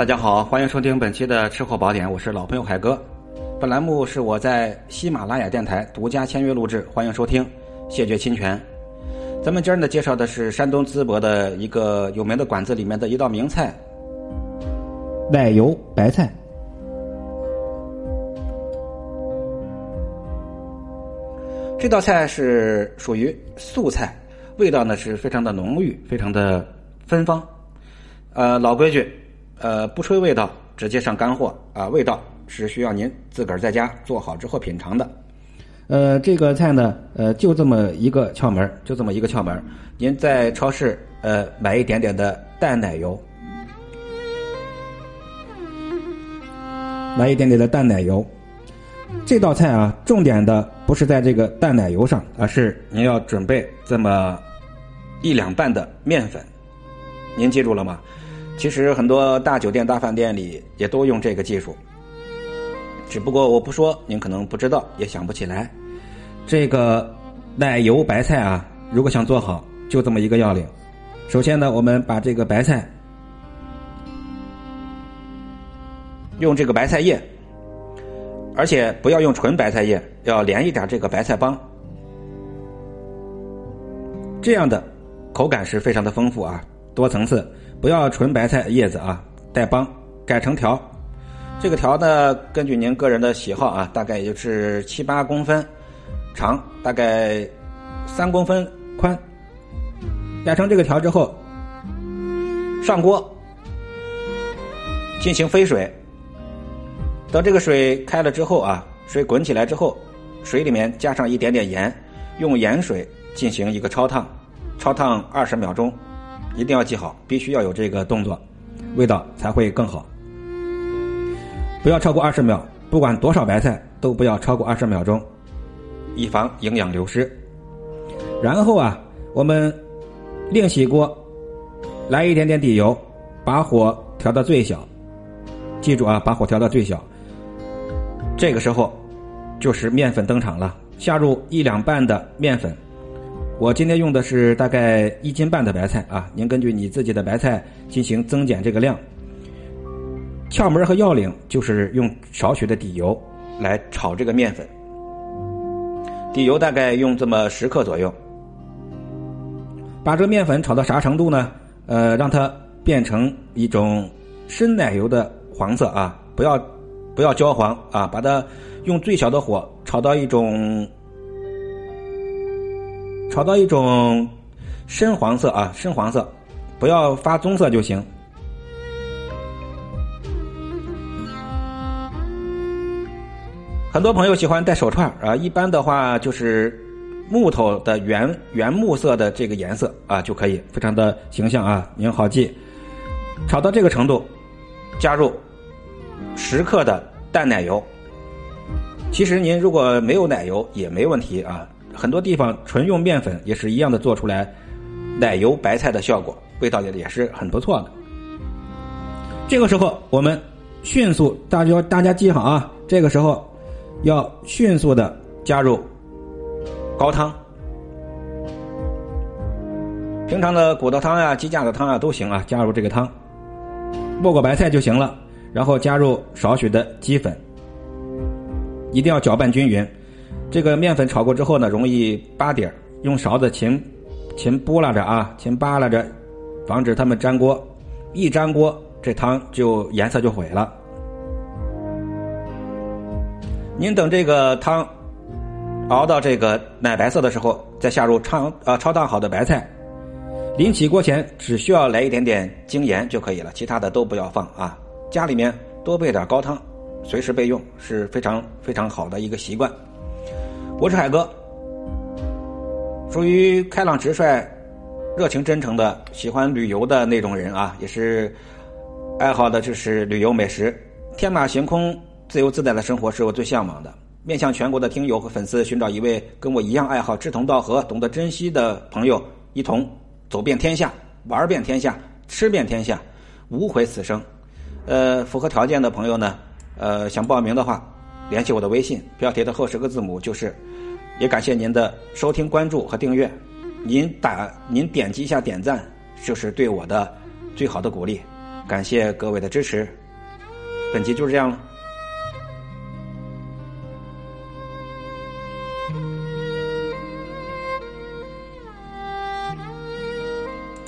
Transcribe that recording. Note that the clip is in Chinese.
大家好，欢迎收听本期的吃货宝典，我是老朋友海哥。本栏目是我在喜马拉雅电台独家签约录制，欢迎收听，谢绝侵权。咱们今儿呢介绍的是山东淄博的一个有名的馆子里面的一道名菜——奶油白菜。这道菜是属于素菜，味道呢是非常的浓郁，非常的芬芳。呃，老规矩，呃，不吹味道，直接上干货啊！味道是需要您自个儿在家做好之后品尝的。呃，这个菜呢，呃，就这么一个窍门，就这么一个窍门。您在超市呃买一点点的淡奶油，买一点点的淡奶油。这道菜啊，重点的不是在这个淡奶油上，而是您要准备这么一两半的面粉。您记住了吗？其实很多大酒店、大饭店里也都用这个技术，只不过我不说，您可能不知道，也想不起来。这个奶油白菜啊，如果想做好，就这么一个要领。首先呢，我们把这个白菜用这个白菜叶。而且不要用纯白菜叶，要连一点这个白菜帮，这样的口感是非常的丰富啊，多层次。不要纯白菜叶子啊，带帮，改成条。这个条呢，根据您个人的喜好啊，大概也就是七八公分长，大概三公分宽。改成这个条之后，上锅进行飞水。等这个水开了之后啊，水滚起来之后，水里面加上一点点盐，用盐水进行一个焯烫，焯烫二十秒钟，一定要记好，必须要有这个动作，味道才会更好。不要超过二十秒，不管多少白菜都不要超过二十秒钟，以防营养流失。然后啊，我们另起锅，来一点点底油，把火调到最小，记住啊，把火调到最小。这个时候，就是面粉登场了。下入一两半的面粉，我今天用的是大概一斤半的白菜啊。您根据你自己的白菜进行增减这个量。窍门和要领就是用少许的底油来炒这个面粉，底油大概用这么十克左右。把这个面粉炒到啥程度呢？呃，让它变成一种深奶油的黄色啊，不要。不要焦黄啊！把它用最小的火炒到一种炒到一种深黄色啊，深黄色，不要发棕色就行。很多朋友喜欢戴手串啊，一般的话就是木头的原原木色的这个颜色啊就可以，非常的形象啊，您好记。炒到这个程度，加入。十克的淡奶油，其实您如果没有奶油也没问题啊。很多地方纯用面粉也是一样的做出来奶油白菜的效果，味道也也是很不错的。这个时候我们迅速，大家大家记好啊，这个时候要迅速的加入高汤，平常的骨头汤呀、鸡架子汤啊都行啊，加入这个汤，没过白菜就行了。然后加入少许的鸡粉，一定要搅拌均匀。这个面粉炒过之后呢，容易扒底儿，用勺子勤勤拨拉着啊，勤扒拉着，防止它们粘锅。一粘锅，这汤就颜色就毁了。您等这个汤熬到这个奶白色的时候，再下入焯啊焯烫好的白菜。临起锅前，只需要来一点点精盐就可以了，其他的都不要放啊。家里面多备点高汤，随时备用是非常非常好的一个习惯。我是海哥，属于开朗直率、热情真诚的，喜欢旅游的那种人啊，也是爱好的就是旅游美食，天马行空、自由自在的生活是我最向往的。面向全国的听友和粉丝，寻找一位跟我一样爱好志同道合、懂得珍惜的朋友，一同走遍天下、玩遍天下、吃遍天下，无悔此生。呃，符合条件的朋友呢，呃，想报名的话，联系我的微信，标题的后十个字母就是。也感谢您的收听、关注和订阅。您打您点击一下点赞，就是对我的最好的鼓励。感谢各位的支持，本期就是这样了。